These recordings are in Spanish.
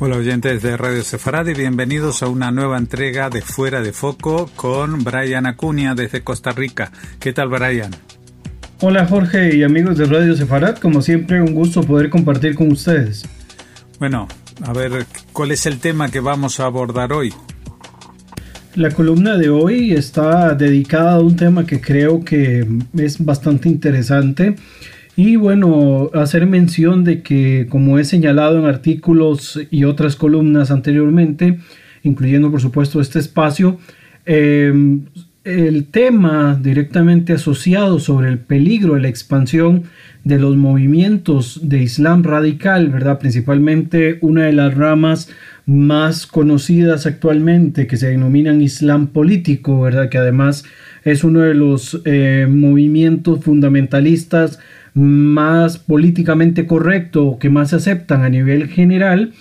Hola oyentes de Radio Sefarad y bienvenidos a una nueva entrega de Fuera de Foco con Brian Acuña desde Costa Rica. ¿Qué tal Brian? Hola Jorge y amigos de Radio Sefarad, como siempre un gusto poder compartir con ustedes. Bueno, a ver, ¿cuál es el tema que vamos a abordar hoy? La columna de hoy está dedicada a un tema que creo que es bastante interesante y bueno, hacer mención de que como he señalado en artículos y otras columnas anteriormente, incluyendo por supuesto este espacio, em, el tema directamente asociado sobre el peligro de la expansión de los movimientos de Islam radical, ¿verdad? Principalmente una de las ramas más conocidas actualmente que se denominan Islam político, ¿verdad? Que además es uno de los eh, movimientos fundamentalistas más políticamente correcto que más se aceptan a nivel general,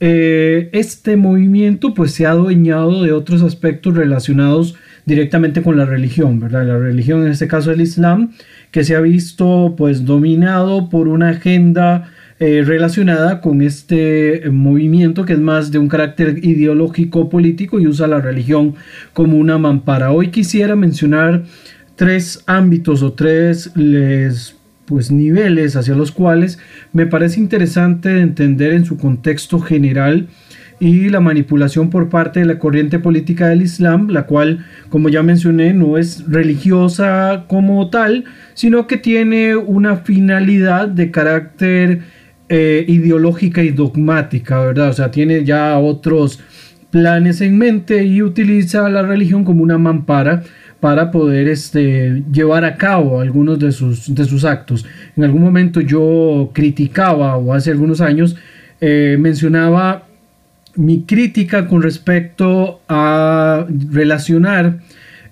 eh, este movimiento pues se ha adueñado de otros aspectos relacionados directamente con la religión, ¿verdad? La religión en este caso el Islam, que se ha visto pues dominado por una agenda eh, relacionada con este movimiento que es más de un carácter ideológico político y usa la religión como una mampara. Hoy quisiera mencionar tres ámbitos o tres les pues niveles hacia los cuales me parece interesante entender en su contexto general y la manipulación por parte de la corriente política del Islam, la cual, como ya mencioné, no es religiosa como tal, sino que tiene una finalidad de carácter eh, ideológica y dogmática, ¿verdad? O sea, tiene ya otros planes en mente y utiliza la religión como una mampara para poder este, llevar a cabo algunos de sus, actos. En algún momento yo criticaba, o hace algunos años, eh, mencionaba mi crítica con respecto a relacionar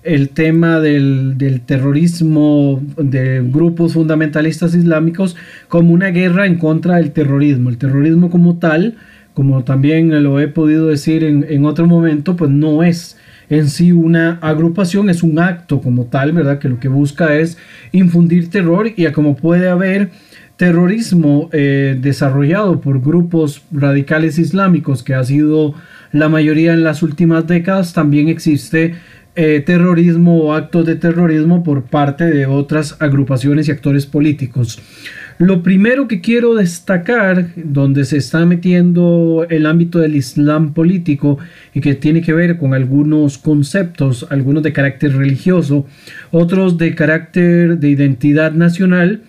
el tema del, del, terrorismo de grupos fundamentalistas islámicos como una guerra en contra del terrorismo. El terrorismo como tal, como también lo he podido decir en, en otro momento, pues no es en sí una agrupación, es un acto como tal, ¿verdad? Que lo que busca es infundir terror y a como puede haber terrorismo eh, desarrollado por grupos radicales islámicos que ha sido la mayoría en las últimas décadas, también existe eh, terrorismo o actos de terrorismo por parte de otras agrupaciones y actores políticos. Lo primero que quiero destacar, donde se está metiendo el ámbito del Islam político y que tiene que ver con algunos conceptos, algunos de carácter religioso, otros de carácter de identidad nacional,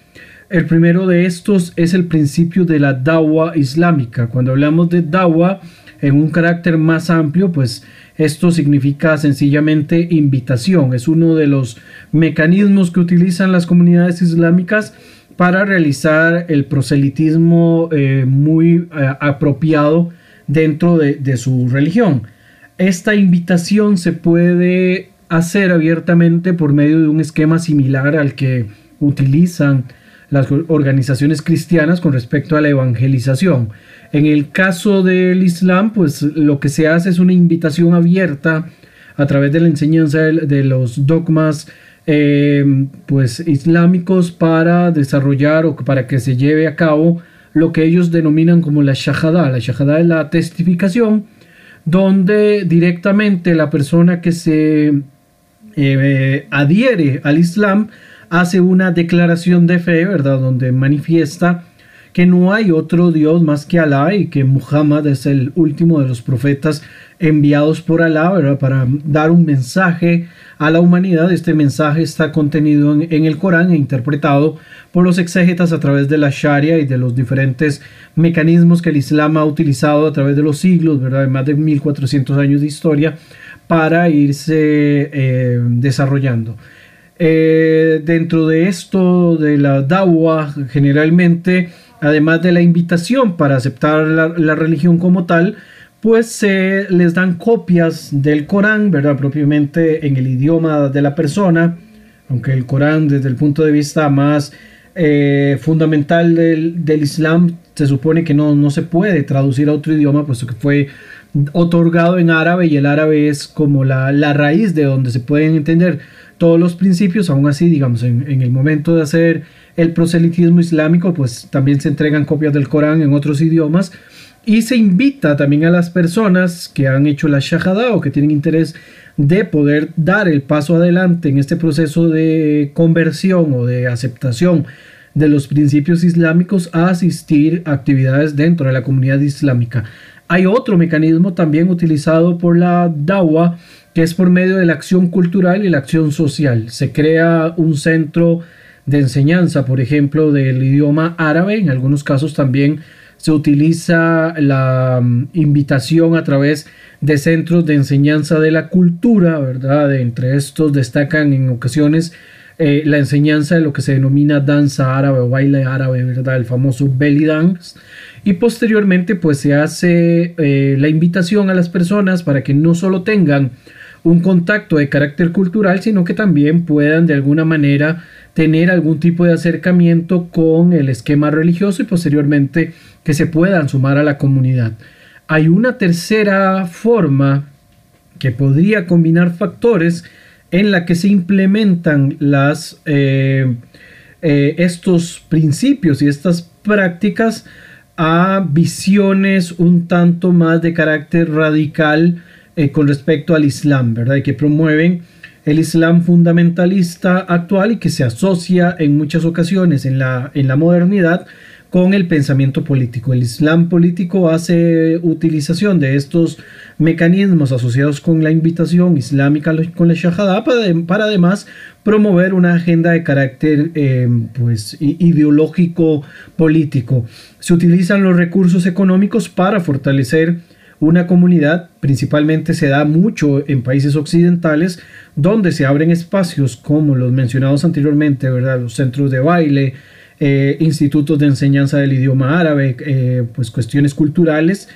el primero de estos es el principio de la dawa islámica. Cuando hablamos de dawa en un carácter más amplio, pues esto significa sencillamente invitación. Es uno de los mecanismos que utilizan las comunidades islámicas para realizar el proselitismo eh, muy eh, apropiado dentro de, de su religión. Esta invitación se puede hacer abiertamente por medio de un esquema similar al que utilizan las organizaciones cristianas con respecto a la evangelización. En el caso del Islam, pues lo que se hace es una invitación abierta a través de la enseñanza de los dogmas eh, pues islámicos para desarrollar o para que se lleve a cabo lo que ellos denominan como la shahada. La shahada es la testificación donde directamente la persona que se eh, adhiere al Islam hace una declaración de fe, ¿verdad? Donde manifiesta que no hay otro Dios más que Alá y que Muhammad es el último de los profetas enviados por Alá ¿verdad? para dar un mensaje a la humanidad. Este mensaje está contenido en, el Corán e interpretado por los exégetas a través de la Sharia y de los diferentes mecanismos que el Islam ha utilizado a través de los siglos, ¿verdad? más de 1400 años de historia para irse eh, desarrollando. Eh, dentro de esto de la dawa, generalmente además de la invitación para aceptar la, religión como tal, pues se les dan copias del Corán, ¿verdad? Propiamente en el idioma de la persona, aunque el Corán desde el punto de vista más eh, fundamental del, Islam se supone que no, no se puede traducir a otro idioma, puesto que fue otorgado en árabe y el árabe es como la, la raíz de donde se pueden entender todos los principios, aún así, digamos, en, el momento de hacer el proselitismo islámico, pues también se entregan copias del Corán en otros idiomas y se invita también a las personas que han hecho la shahada o que tienen interés de poder dar el paso adelante en este proceso de conversión o de aceptación de los principios islámicos a asistir a actividades dentro de la comunidad islámica. Hay otro mecanismo también utilizado por la DAWA que es por medio de la acción cultural y la acción social. Se crea un centro de enseñanza, por ejemplo, del idioma árabe. En algunos casos también se utiliza la mm, invitación a través de centros de enseñanza de la cultura, ¿verdad? Entre estos destacan en ocasiones eh, la enseñanza de lo que se denomina danza árabe o baile árabe, ¿verdad? El famoso belly dance. Y posteriormente pues se hace eh, la invitación a las personas para que no solo tengan un contacto de carácter cultural, sino que también puedan de alguna manera tener algún tipo de acercamiento con el esquema religioso y posteriormente que se puedan sumar a la comunidad. Hay una tercera forma que podría combinar factores en la que se implementan eh, eh, estos principios y estas prácticas a visiones un tanto más de carácter radical eh, con respecto al Islam, ¿verdad? Y que promueven el Islam fundamentalista actual y que se asocia en muchas ocasiones en la, en la modernidad con el pensamiento político. El Islam político hace utilización de estos mecanismos asociados con la invitación islámica con la Shahada para, además promover una agenda de carácter eh, pues, ideológico político. Se utilizan los recursos económicos para fortalecer una comunidad, principalmente se da mucho en países occidentales, donde se abren espacios como los mencionados anteriormente, ¿verdad? Los centros de baile, eh, institutos de enseñanza del idioma árabe, eh, pues cuestiones culturales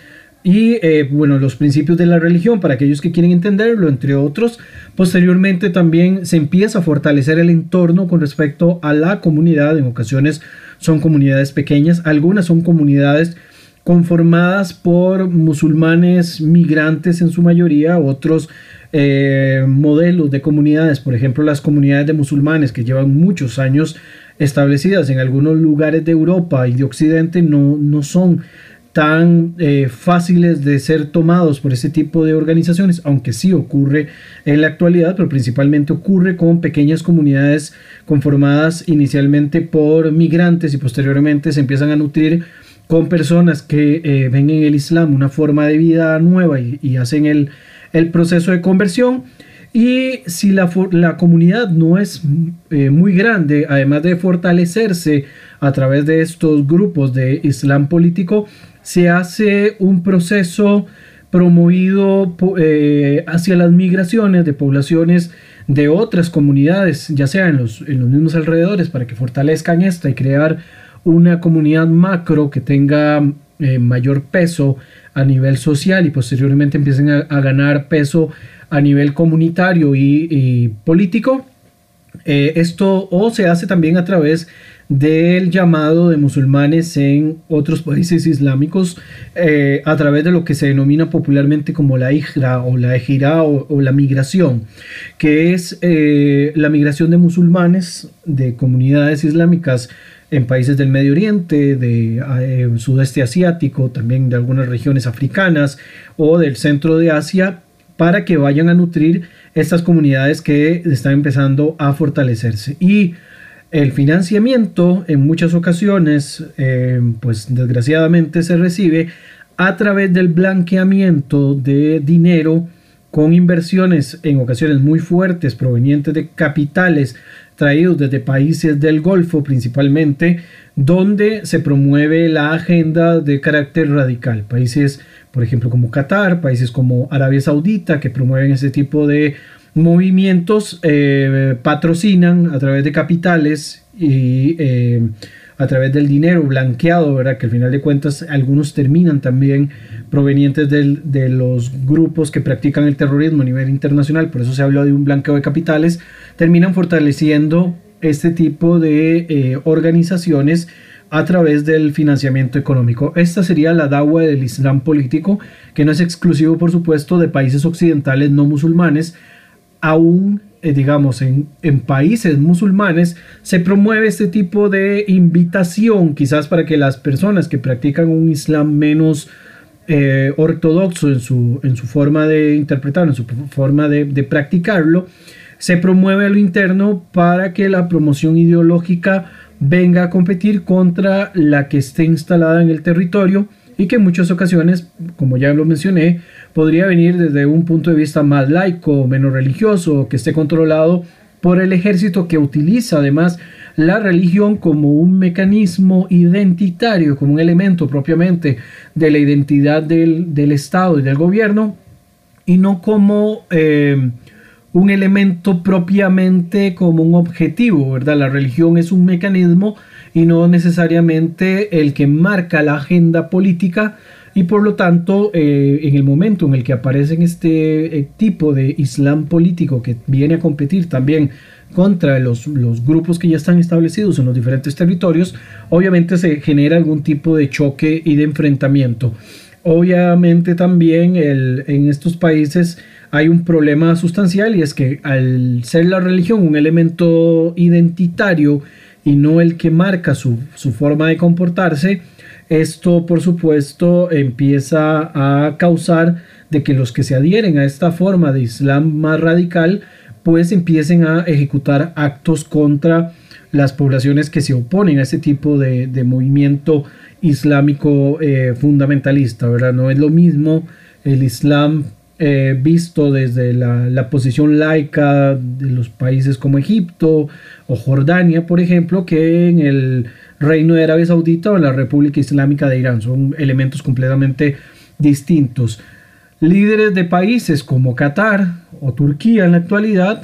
y eh, bueno, los principios de la religión para aquellos que quieren entenderlo, entre otros. Posteriormente también se empieza a fortalecer el entorno con respecto a la comunidad, en ocasiones son comunidades pequeñas, algunas son comunidades conformadas por musulmanes migrantes en su mayoría, otros eh, modelos de comunidades, por ejemplo las comunidades de musulmanes que llevan muchos años establecidas en algunos lugares de Europa y de Occidente no, no son tan eh, fáciles de ser tomados por ese tipo de organizaciones, aunque sí ocurre en la actualidad, pero principalmente ocurre con pequeñas comunidades conformadas inicialmente por migrantes y posteriormente se empiezan a nutrir con personas que eh, ven en el Islam una forma de vida nueva y, hacen el, proceso de conversión. Y si la, la comunidad no es eh, muy grande, además de fortalecerse a través de estos grupos de Islam político, se hace un proceso promovido eh, hacia las migraciones de poblaciones de otras comunidades, ya sea en los, en los mismos alrededores, para que fortalezcan esta y crear una comunidad macro que tenga eh, mayor peso a nivel social y posteriormente empiecen a, ganar peso a nivel comunitario y, político. Eh, esto o se hace también a través del llamado de musulmanes en otros países islámicos eh, a través de lo que se denomina popularmente como la hijra o la ejira o, la migración, que es la migración de musulmanes de comunidades islámicas en países del Medio Oriente, de eh, sudeste asiático, también de algunas regiones africanas o del centro de Asia, para que vayan a nutrir estas comunidades que están empezando a fortalecerse. Y el financiamiento en muchas ocasiones, eh, pues desgraciadamente se recibe a través del blanqueamiento de dinero con inversiones en ocasiones muy fuertes provenientes de capitales traídos desde países del Golfo principalmente, donde se promueve la agenda de carácter radical. Países, por ejemplo, como Qatar, países como Arabia Saudita, que promueven ese tipo de movimientos, eh, patrocinan a través de capitales y eh, a través del dinero blanqueado, ¿verdad? Que al final de cuentas algunos terminan también provenientes de los grupos que practican el terrorismo a nivel internacional, por eso se habla de un blanqueo de capitales, terminan fortaleciendo este tipo de eh, organizaciones a través del financiamiento económico. Esta sería la dawa del Islam político, que no es exclusivo, por supuesto, de países occidentales no musulmanes, aún eh, digamos, en, en, países musulmanes, se promueve este tipo de invitación, quizás para que las personas que practican un Islam menos eh, ortodoxo en su, en su forma de interpretar, en su forma de, de practicarlo, se promueve a lo interno para que la promoción ideológica venga a competir contra la que esté instalada en el territorio y que en muchas ocasiones, como ya lo mencioné, podría venir desde un punto de vista más laico, menos religioso, que esté controlado por el ejército que utiliza además la religión como un mecanismo identitario, como un elemento propiamente de la identidad del, Estado y del gobierno, y no como eh, un elemento propiamente como un objetivo, ¿verdad? La religión es un mecanismo y no necesariamente el que marca la agenda política y por lo tanto eh, en el momento en el que aparece este eh, tipo de islam político que viene a competir también contra los, los, grupos que ya están establecidos en los diferentes territorios, obviamente se genera algún tipo de choque y de enfrentamiento. Obviamente también el, en estos países hay un problema sustancial y es que al ser la religión un elemento identitario y no el que marca su, su forma de comportarse, esto por supuesto empieza a causar de que los que se adhieren a esta forma de Islam más radical pues empiecen a ejecutar actos contra las poblaciones que se oponen a ese tipo de, movimiento islámico eh, fundamentalista, ¿verdad? No es lo mismo el Islam eh, visto desde la, posición laica de los países como Egipto o Jordania, por ejemplo, que en el Reino de Arabia Saudita o en la República Islámica de Irán. Son elementos completamente distintos. Líderes de países como Qatar o Turquía en la actualidad,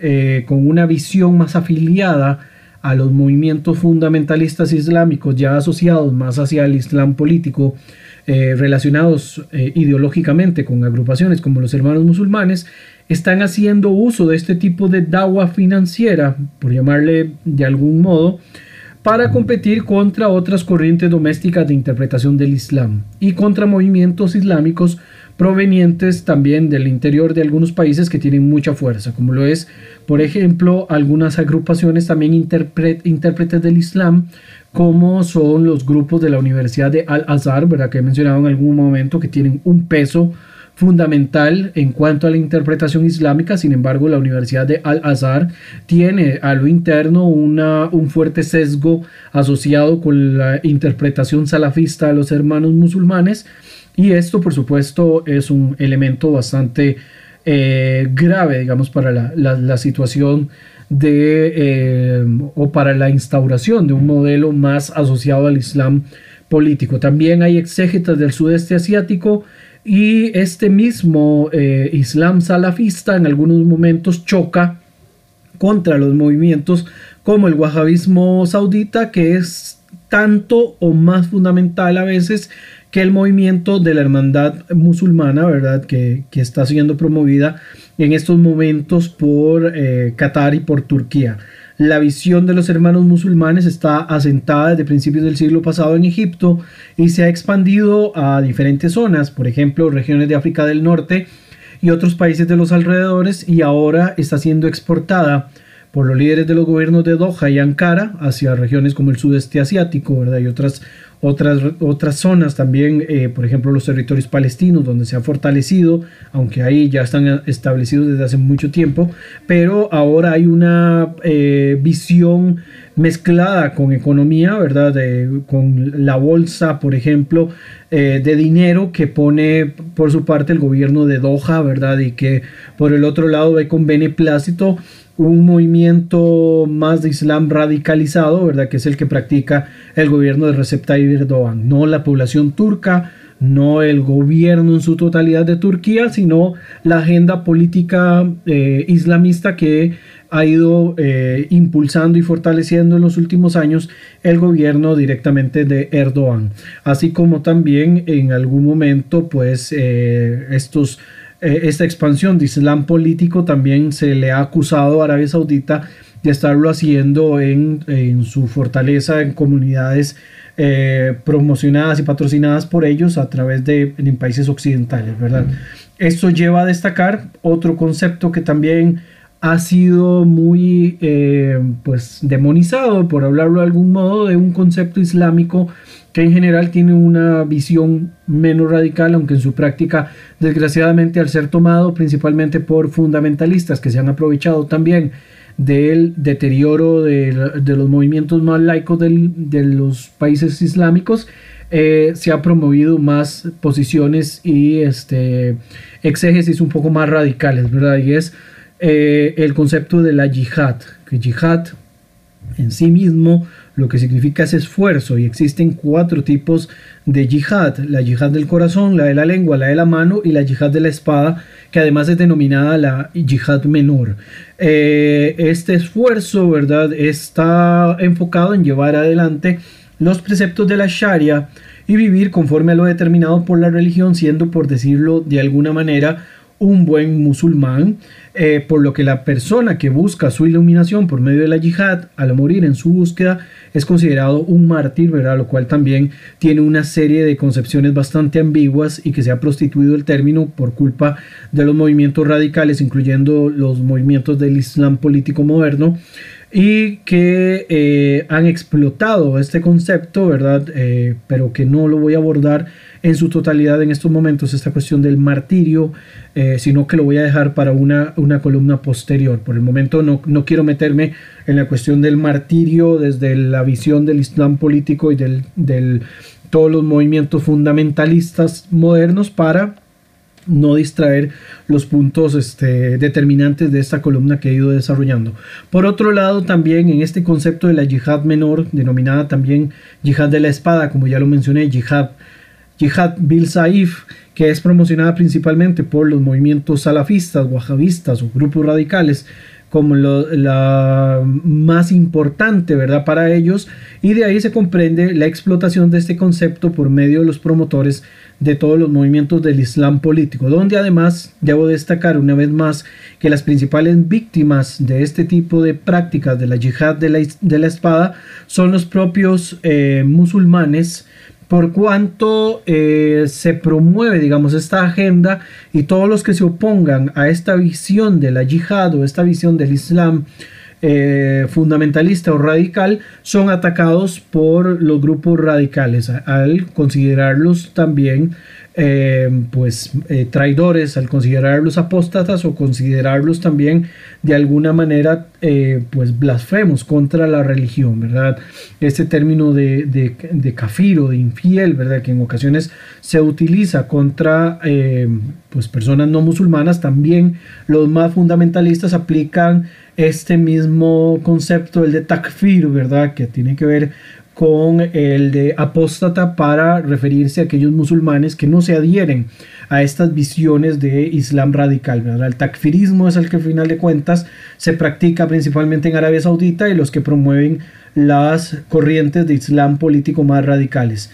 eh, con una visión más afiliada a los movimientos fundamentalistas islámicos ya asociados más hacia el Islam político, eh, relacionados eh, ideológicamente con agrupaciones como los hermanos musulmanes, están haciendo uso de este tipo de dawa financiera, por llamarle de algún modo, para competir contra otras corrientes domésticas de interpretación del Islam y contra movimientos islámicos provenientes también del interior de algunos países que tienen mucha fuerza, como lo es, por ejemplo, algunas agrupaciones también intérpretes del Islam, como son los grupos de la Universidad de Al-Azhar, ¿verdad? que he mencionado en algún momento, que tienen un peso fundamental en cuanto a la interpretación islámica. Sin embargo, la Universidad de Al-Azhar tiene a lo interno una, un fuerte sesgo asociado con la interpretación salafista de los hermanos musulmanes y esto, por supuesto, es un elemento bastante eh, grave, digamos, para la, situación de, eh, o para la instauración de un modelo más asociado al Islam político. También hay exégetas del sudeste asiático y este mismo eh, Islam salafista en algunos momentos choca contra los movimientos como el wahabismo saudita, que es tanto o más fundamental a veces que el movimiento de la hermandad musulmana, ¿verdad? Que, está siendo promovida en estos momentos por eh, Qatar y por Turquía. La visión de los hermanos musulmanes está asentada desde principios del siglo pasado en Egipto y se ha expandido a diferentes zonas, por ejemplo, regiones de África del Norte y otros países de los alrededores y ahora está siendo exportada por los líderes de los gobiernos de Doha y Ankara hacia regiones como el sudeste asiático ¿verdad? y otras otras, otras zonas también, eh, por ejemplo los territorios palestinos, donde se ha fortalecido, aunque ahí ya están establecidos desde hace mucho tiempo, pero ahora hay una eh, visión mezclada con economía, ¿verdad? con la bolsa, por ejemplo, eh, de dinero que pone por su parte el gobierno de Doha, ¿verdad? Y que por el otro lado ve con beneplácito un movimiento más de Islam radicalizado, ¿verdad? Que es el que practica el gobierno de Recep Tayyip Erdogan, no la población turca, no el gobierno en su totalidad de Turquía, sino la agenda política eh, islamista que ha ido eh, impulsando y fortaleciendo en los últimos años el gobierno directamente de Erdogan, así como también en algún momento pues eh, estos eh, esta expansión de Islam político también se le ha acusado a Arabia Saudita de estarlo haciendo en, su fortaleza en comunidades eh, promocionadas y patrocinadas por ellos a través de en países occidentales, ¿verdad? Esto lleva a destacar otro concepto que también ha sido muy eh, pues demonizado, por hablarlo de algún modo, de un concepto islámico que en general tiene una visión menos radical, aunque en su práctica, desgraciadamente, al ser tomado principalmente por fundamentalistas que se han aprovechado también del deterioro de, los movimientos más laicos de los países islámicos, eh, se ha promovido más posiciones y este, exégesis un poco más radicales, ¿verdad? Y es eh, el concepto de la yihad, que yihad en sí mismo lo que significa es esfuerzo y existen cuatro tipos de yihad, la yihad del corazón, la de la lengua, la de la mano y la yihad de la espada, que además es denominada la yihad menor. Eh, este esfuerzo, ¿verdad?, está enfocado en llevar adelante los preceptos de la Sharia y vivir conforme a lo determinado por la religión, siendo, por decirlo de alguna manera, un buen musulmán, eh, por lo que la persona que busca su iluminación por medio de la yihad, al morir en su búsqueda, es considerado un mártir, ¿verdad? Lo cual también tiene una serie de concepciones bastante ambiguas y que se ha prostituido el término por culpa de los movimientos radicales, incluyendo los movimientos del Islam político moderno, y que eh, han explotado este concepto, ¿verdad? Eh, pero que no lo voy a abordar en su totalidad en estos momentos, esta cuestión del martirio, eh, sino que lo voy a dejar para una, una columna posterior. Por el momento no, no, quiero meterme en la cuestión del martirio desde la visión del Islam político y del, del todos los movimientos fundamentalistas modernos para no distraer los puntos este, determinantes de esta columna que he ido desarrollando. Por otro lado, también en este concepto de la yihad menor, denominada también yihad de la espada, como ya lo mencioné, yihad, yihad bil saif, que es promocionada principalmente por los movimientos salafistas, wahabistas o grupos radicales, como la más importante, ¿verdad? Para ellos y de ahí se comprende la explotación de este concepto por medio de los promotores de todos los movimientos del Islam político, donde además debo destacar una vez más que las principales víctimas de este tipo de prácticas de la yihad de la, espada son los propios eh, musulmanes por cuanto eh, se promueve, digamos, esta agenda y todos los que se opongan a esta visión de la yihad o esta visión del Islam eh, fundamentalista o radical son atacados por los grupos radicales al considerarlos también eh, pues eh, traidores al considerarlos apóstatas o considerarlos también de alguna manera eh, pues blasfemos contra la religión, ¿verdad? Este término de, de, de kafir de infiel, ¿verdad? Que en ocasiones se utiliza contra pues personas no musulmanas, también los más fundamentalistas aplican este mismo concepto, el de takfir, ¿verdad? Que tiene que ver con el de apóstata para referirse a aquellos musulmanes que no se adhieren a estas visiones de Islam radical. El takfirismo es el que al final de cuentas se practica principalmente en Arabia Saudita y los que promueven las corrientes de Islam político más radicales.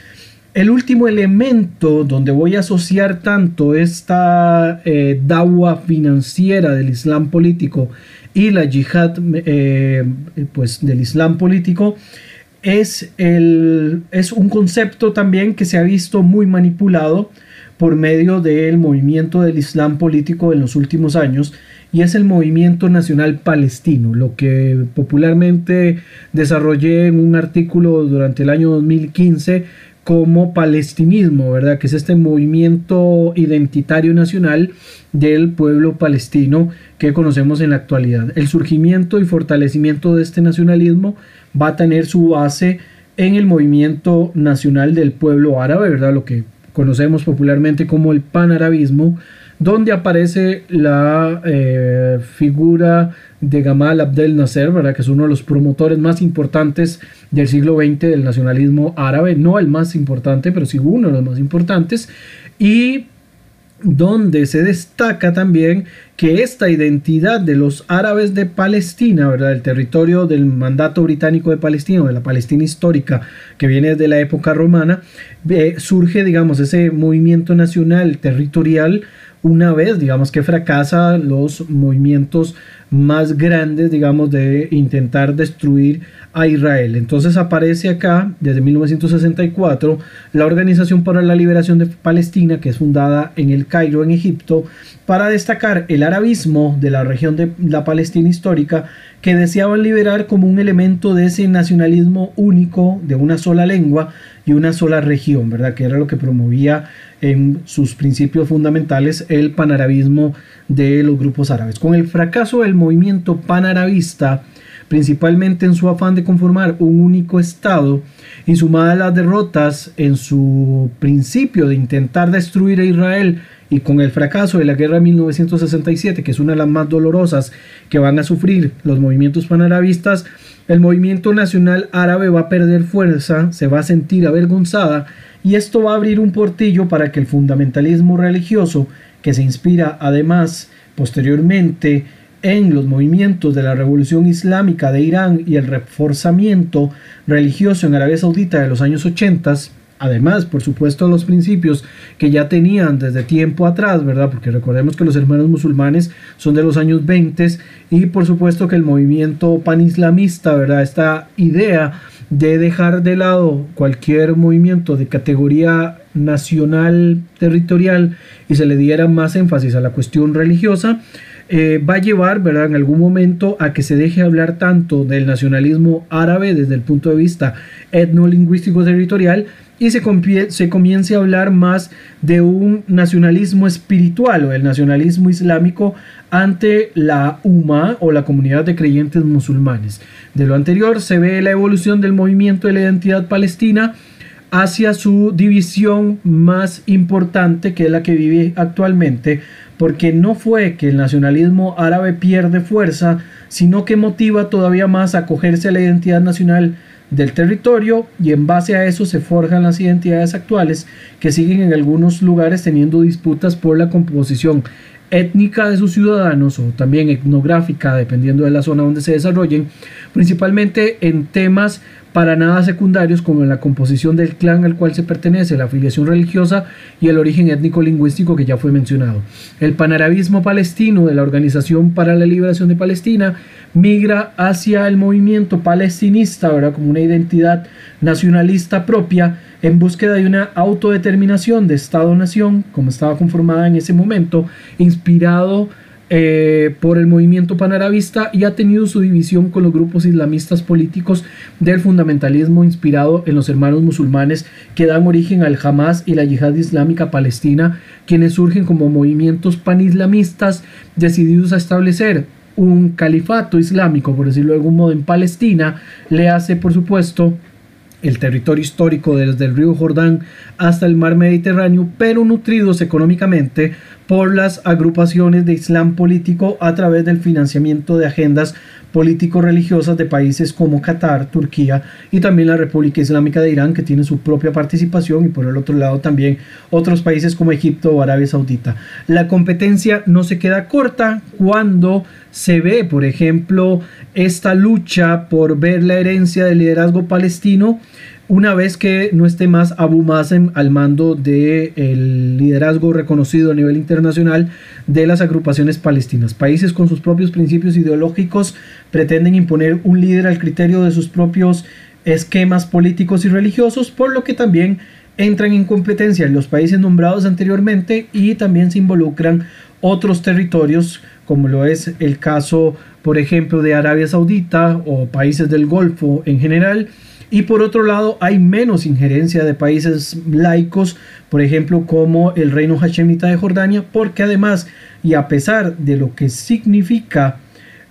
El último elemento donde voy a asociar tanto esta eh, dawa financiera del Islam político y la yihad eh, pues, del Islam político es, el, es un concepto también que se ha visto muy manipulado por medio del movimiento del Islam político en los últimos años y es el movimiento nacional palestino, lo que popularmente desarrollé en un artículo durante el año 2015 como palestinismo, ¿verdad? Que es este movimiento identitario nacional del pueblo palestino que conocemos en la actualidad. El surgimiento y fortalecimiento de este nacionalismo va a tener su base en el movimiento nacional del pueblo árabe, ¿verdad? Lo que conocemos popularmente como el panarabismo, donde aparece la eh, figura de Gamal Abdel Nasser, ¿verdad? que es uno de los promotores más importantes del siglo XX del nacionalismo árabe, no el más importante, pero sí uno de los más importantes, y donde se destaca también que esta identidad de los árabes de Palestina, ¿verdad? El territorio del mandato británico de Palestina, de la Palestina histórica que viene desde la época romana, eh, surge, digamos, ese movimiento nacional territorial una vez, digamos, que fracasa los movimientos más grandes, digamos, de intentar destruir a Israel. Entonces aparece acá, desde 1964, la Organización para la Liberación de Palestina, que es fundada en el Cairo, en Egipto, para destacar el arabismo de la región de la Palestina histórica, que deseaban liberar como un elemento de ese nacionalismo único, de una sola lengua y una sola región, ¿verdad? Que era lo que promovía en sus principios fundamentales el panarabismo de los grupos árabes. Con el fracaso del movimiento panarabista, principalmente en su afán de conformar un único Estado, y sumada a las derrotas en su principio de intentar destruir a Israel y con el fracaso de la guerra de 1967, que es una de las más dolorosas que van a sufrir los movimientos panarabistas, el movimiento nacional árabe va a perder fuerza, se va a sentir avergonzada y esto va a abrir un portillo para que el fundamentalismo religioso, que se inspira además posteriormente en los movimientos de la revolución islámica de Irán y el reforzamiento religioso en Arabia Saudita de los años 80, además, por supuesto, los principios que ya tenían desde tiempo atrás, ¿verdad? Porque recordemos que los hermanos musulmanes son de los años 20 y por supuesto que el movimiento panislamista, ¿verdad? Esta idea de dejar de lado cualquier movimiento de categoría nacional territorial y se le diera más énfasis a la cuestión religiosa, eh, va a llevar, ¿verdad?, en algún momento a que se deje hablar tanto del nacionalismo árabe desde el punto de vista etnolingüístico territorial y se, se comience a hablar más de un nacionalismo espiritual o el nacionalismo islámico ante la UMA o la comunidad de creyentes musulmanes. De lo anterior se ve la evolución del movimiento de la identidad palestina hacia su división más importante que es la que vive actualmente porque no fue que el nacionalismo árabe pierde fuerza, sino que motiva todavía más a acogerse a la identidad nacional del territorio y en base a eso se forjan las identidades actuales que siguen en algunos lugares teniendo disputas por la composición étnica de sus ciudadanos o también etnográfica dependiendo de la zona donde se desarrollen, principalmente en temas para nada secundarios como la composición del clan al cual se pertenece, la afiliación religiosa y el origen étnico-lingüístico que ya fue mencionado. El panarabismo palestino de la Organización para la Liberación de Palestina migra hacia el movimiento palestinista, ¿verdad? como una identidad nacionalista propia en búsqueda de una autodeterminación de Estado-nación, como estaba conformada en ese momento, inspirado eh, por el movimiento panarabista y ha tenido su división con los grupos islamistas políticos del fundamentalismo inspirado en los hermanos musulmanes que dan origen al Hamas y la yihad islámica palestina, quienes surgen como movimientos panislamistas decididos a establecer un califato islámico, por decirlo de algún modo, en Palestina, le hace, por supuesto, el territorio histórico desde el río Jordán hasta el mar Mediterráneo, pero nutridos económicamente por las agrupaciones de Islam político a través del financiamiento de agendas político-religiosas de países como Qatar, Turquía y también la República Islámica de Irán que tiene su propia participación y por el otro lado también otros países como Egipto o Arabia Saudita. La competencia no se queda corta cuando se ve, por ejemplo, esta lucha por ver la herencia del liderazgo palestino una vez que no esté más Abu Mazen al mando del liderazgo reconocido a nivel internacional de las agrupaciones palestinas. Países con sus propios principios ideológicos pretenden imponer un líder al criterio de sus propios esquemas políticos y religiosos, por lo que también entran en competencia los países nombrados anteriormente y también se involucran otros territorios como lo es el caso por ejemplo de Arabia Saudita o países del Golfo en general y por otro lado, hay menos injerencia de países laicos, por ejemplo, como el reino hashemita de Jordania, porque además, y a pesar de lo que significa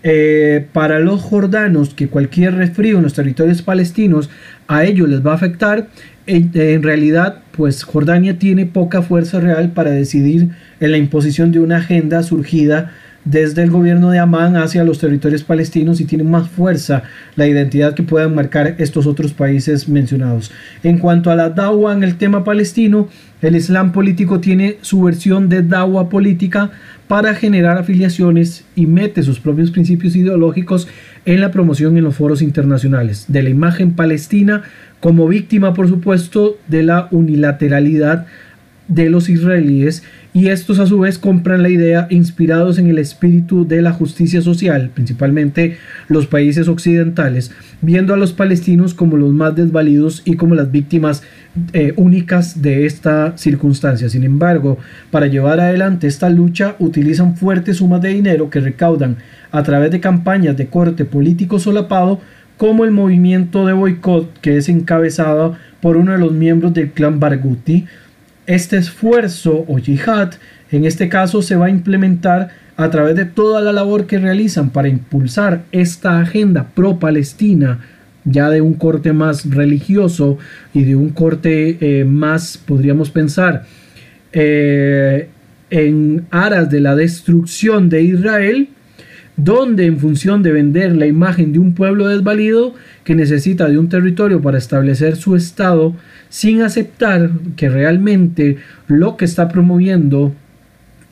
eh, para los jordanos que cualquier resfrío en los territorios palestinos a ellos les va a afectar, en, en, realidad pues Jordania tiene poca fuerza real para decidir en la imposición de una agenda surgida desde el gobierno de Amán hacia los territorios palestinos y tiene más fuerza la identidad que puedan marcar estos otros países mencionados. En cuanto a la dawa en el tema palestino, el Islam político tiene su versión de dawa política para generar afiliaciones y mete sus propios principios ideológicos en la promoción en los foros internacionales de la imagen palestina como víctima, por supuesto, de la unilateralidad de los israelíes y estos a su vez compran la idea inspirados en el espíritu de la justicia social, principalmente los países occidentales, viendo a los palestinos como los más desvalidos y como las víctimas eh, únicas de esta circunstancia. Sin embargo, para llevar adelante esta lucha utilizan fuertes sumas de dinero que recaudan a través de campañas de corte político solapado como el movimiento de boicot que es encabezado por uno de los miembros del clan Barghouti. Este esfuerzo o yihad en este caso se va a implementar a través de toda la labor que realizan para impulsar esta agenda pro-palestina ya de un corte más religioso y de un corte eh, más, podríamos pensar, eh, en aras de la destrucción de Israel, donde en función de vender la imagen de un pueblo desvalido que necesita de un territorio para establecer su estado, sin aceptar que realmente lo que está promoviendo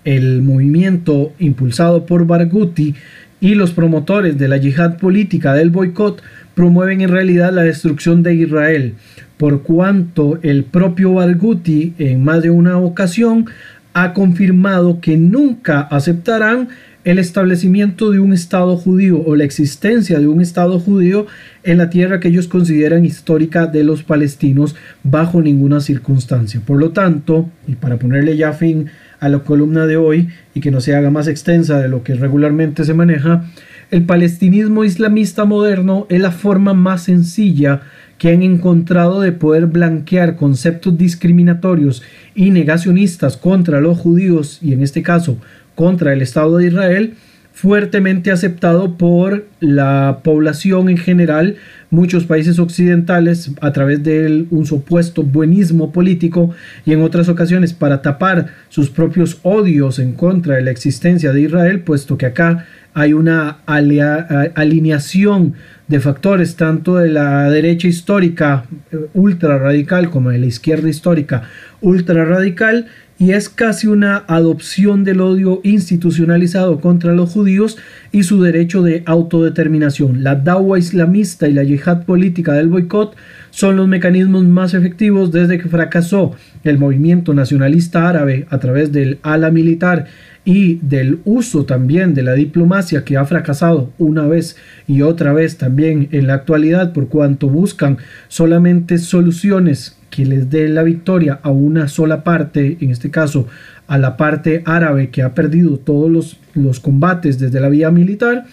el movimiento impulsado por Barghouti y los promotores de la yihad política del boicot promueven en realidad la destrucción de Israel, por cuanto el propio Barghouti en más de una ocasión ha confirmado que nunca aceptarán el establecimiento de un Estado judío o la existencia de un Estado judío en la tierra que ellos consideran histórica de los palestinos bajo ninguna circunstancia. Por lo tanto, y para ponerle ya fin a la columna de hoy y que no se haga más extensa de lo que regularmente se maneja, el palestinismo islamista moderno es la forma más sencilla que han encontrado de poder blanquear conceptos discriminatorios y negacionistas contra los judíos y en este caso contra el Estado de Israel, fuertemente aceptado por la población en general, muchos países occidentales a través de un supuesto buenismo político y en otras ocasiones para tapar sus propios odios en contra de la existencia de Israel, puesto que acá hay una alineación de factores tanto de la derecha histórica eh, ultra radical como de la izquierda histórica ultra radical y es casi una adopción del odio institucionalizado contra los judíos y su derecho de autodeterminación. La dawa islamista y la yihad política del boicot son los mecanismos más efectivos desde que fracasó el movimiento nacionalista árabe a través del ala militar y del uso también de la diplomacia que ha fracasado una vez y otra vez también en la actualidad por cuanto buscan solamente soluciones que les dé la victoria a una sola parte, en este caso a la parte árabe que ha perdido todos los, los combates desde la vía militar,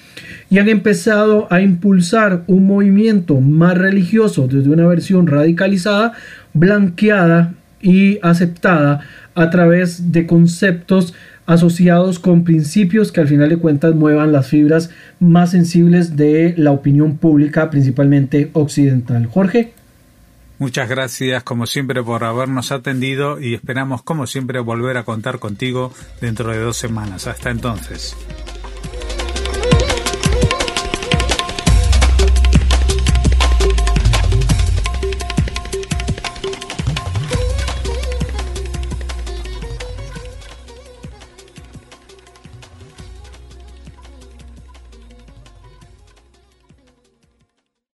y han empezado a impulsar un movimiento más religioso desde una versión radicalizada, blanqueada y aceptada a través de conceptos asociados con principios que al final de cuentas muevan las fibras más sensibles de la opinión pública, principalmente occidental. Jorge. Muchas gracias como siempre por habernos atendido y esperamos como siempre volver a contar contigo dentro de dos semanas. Hasta entonces.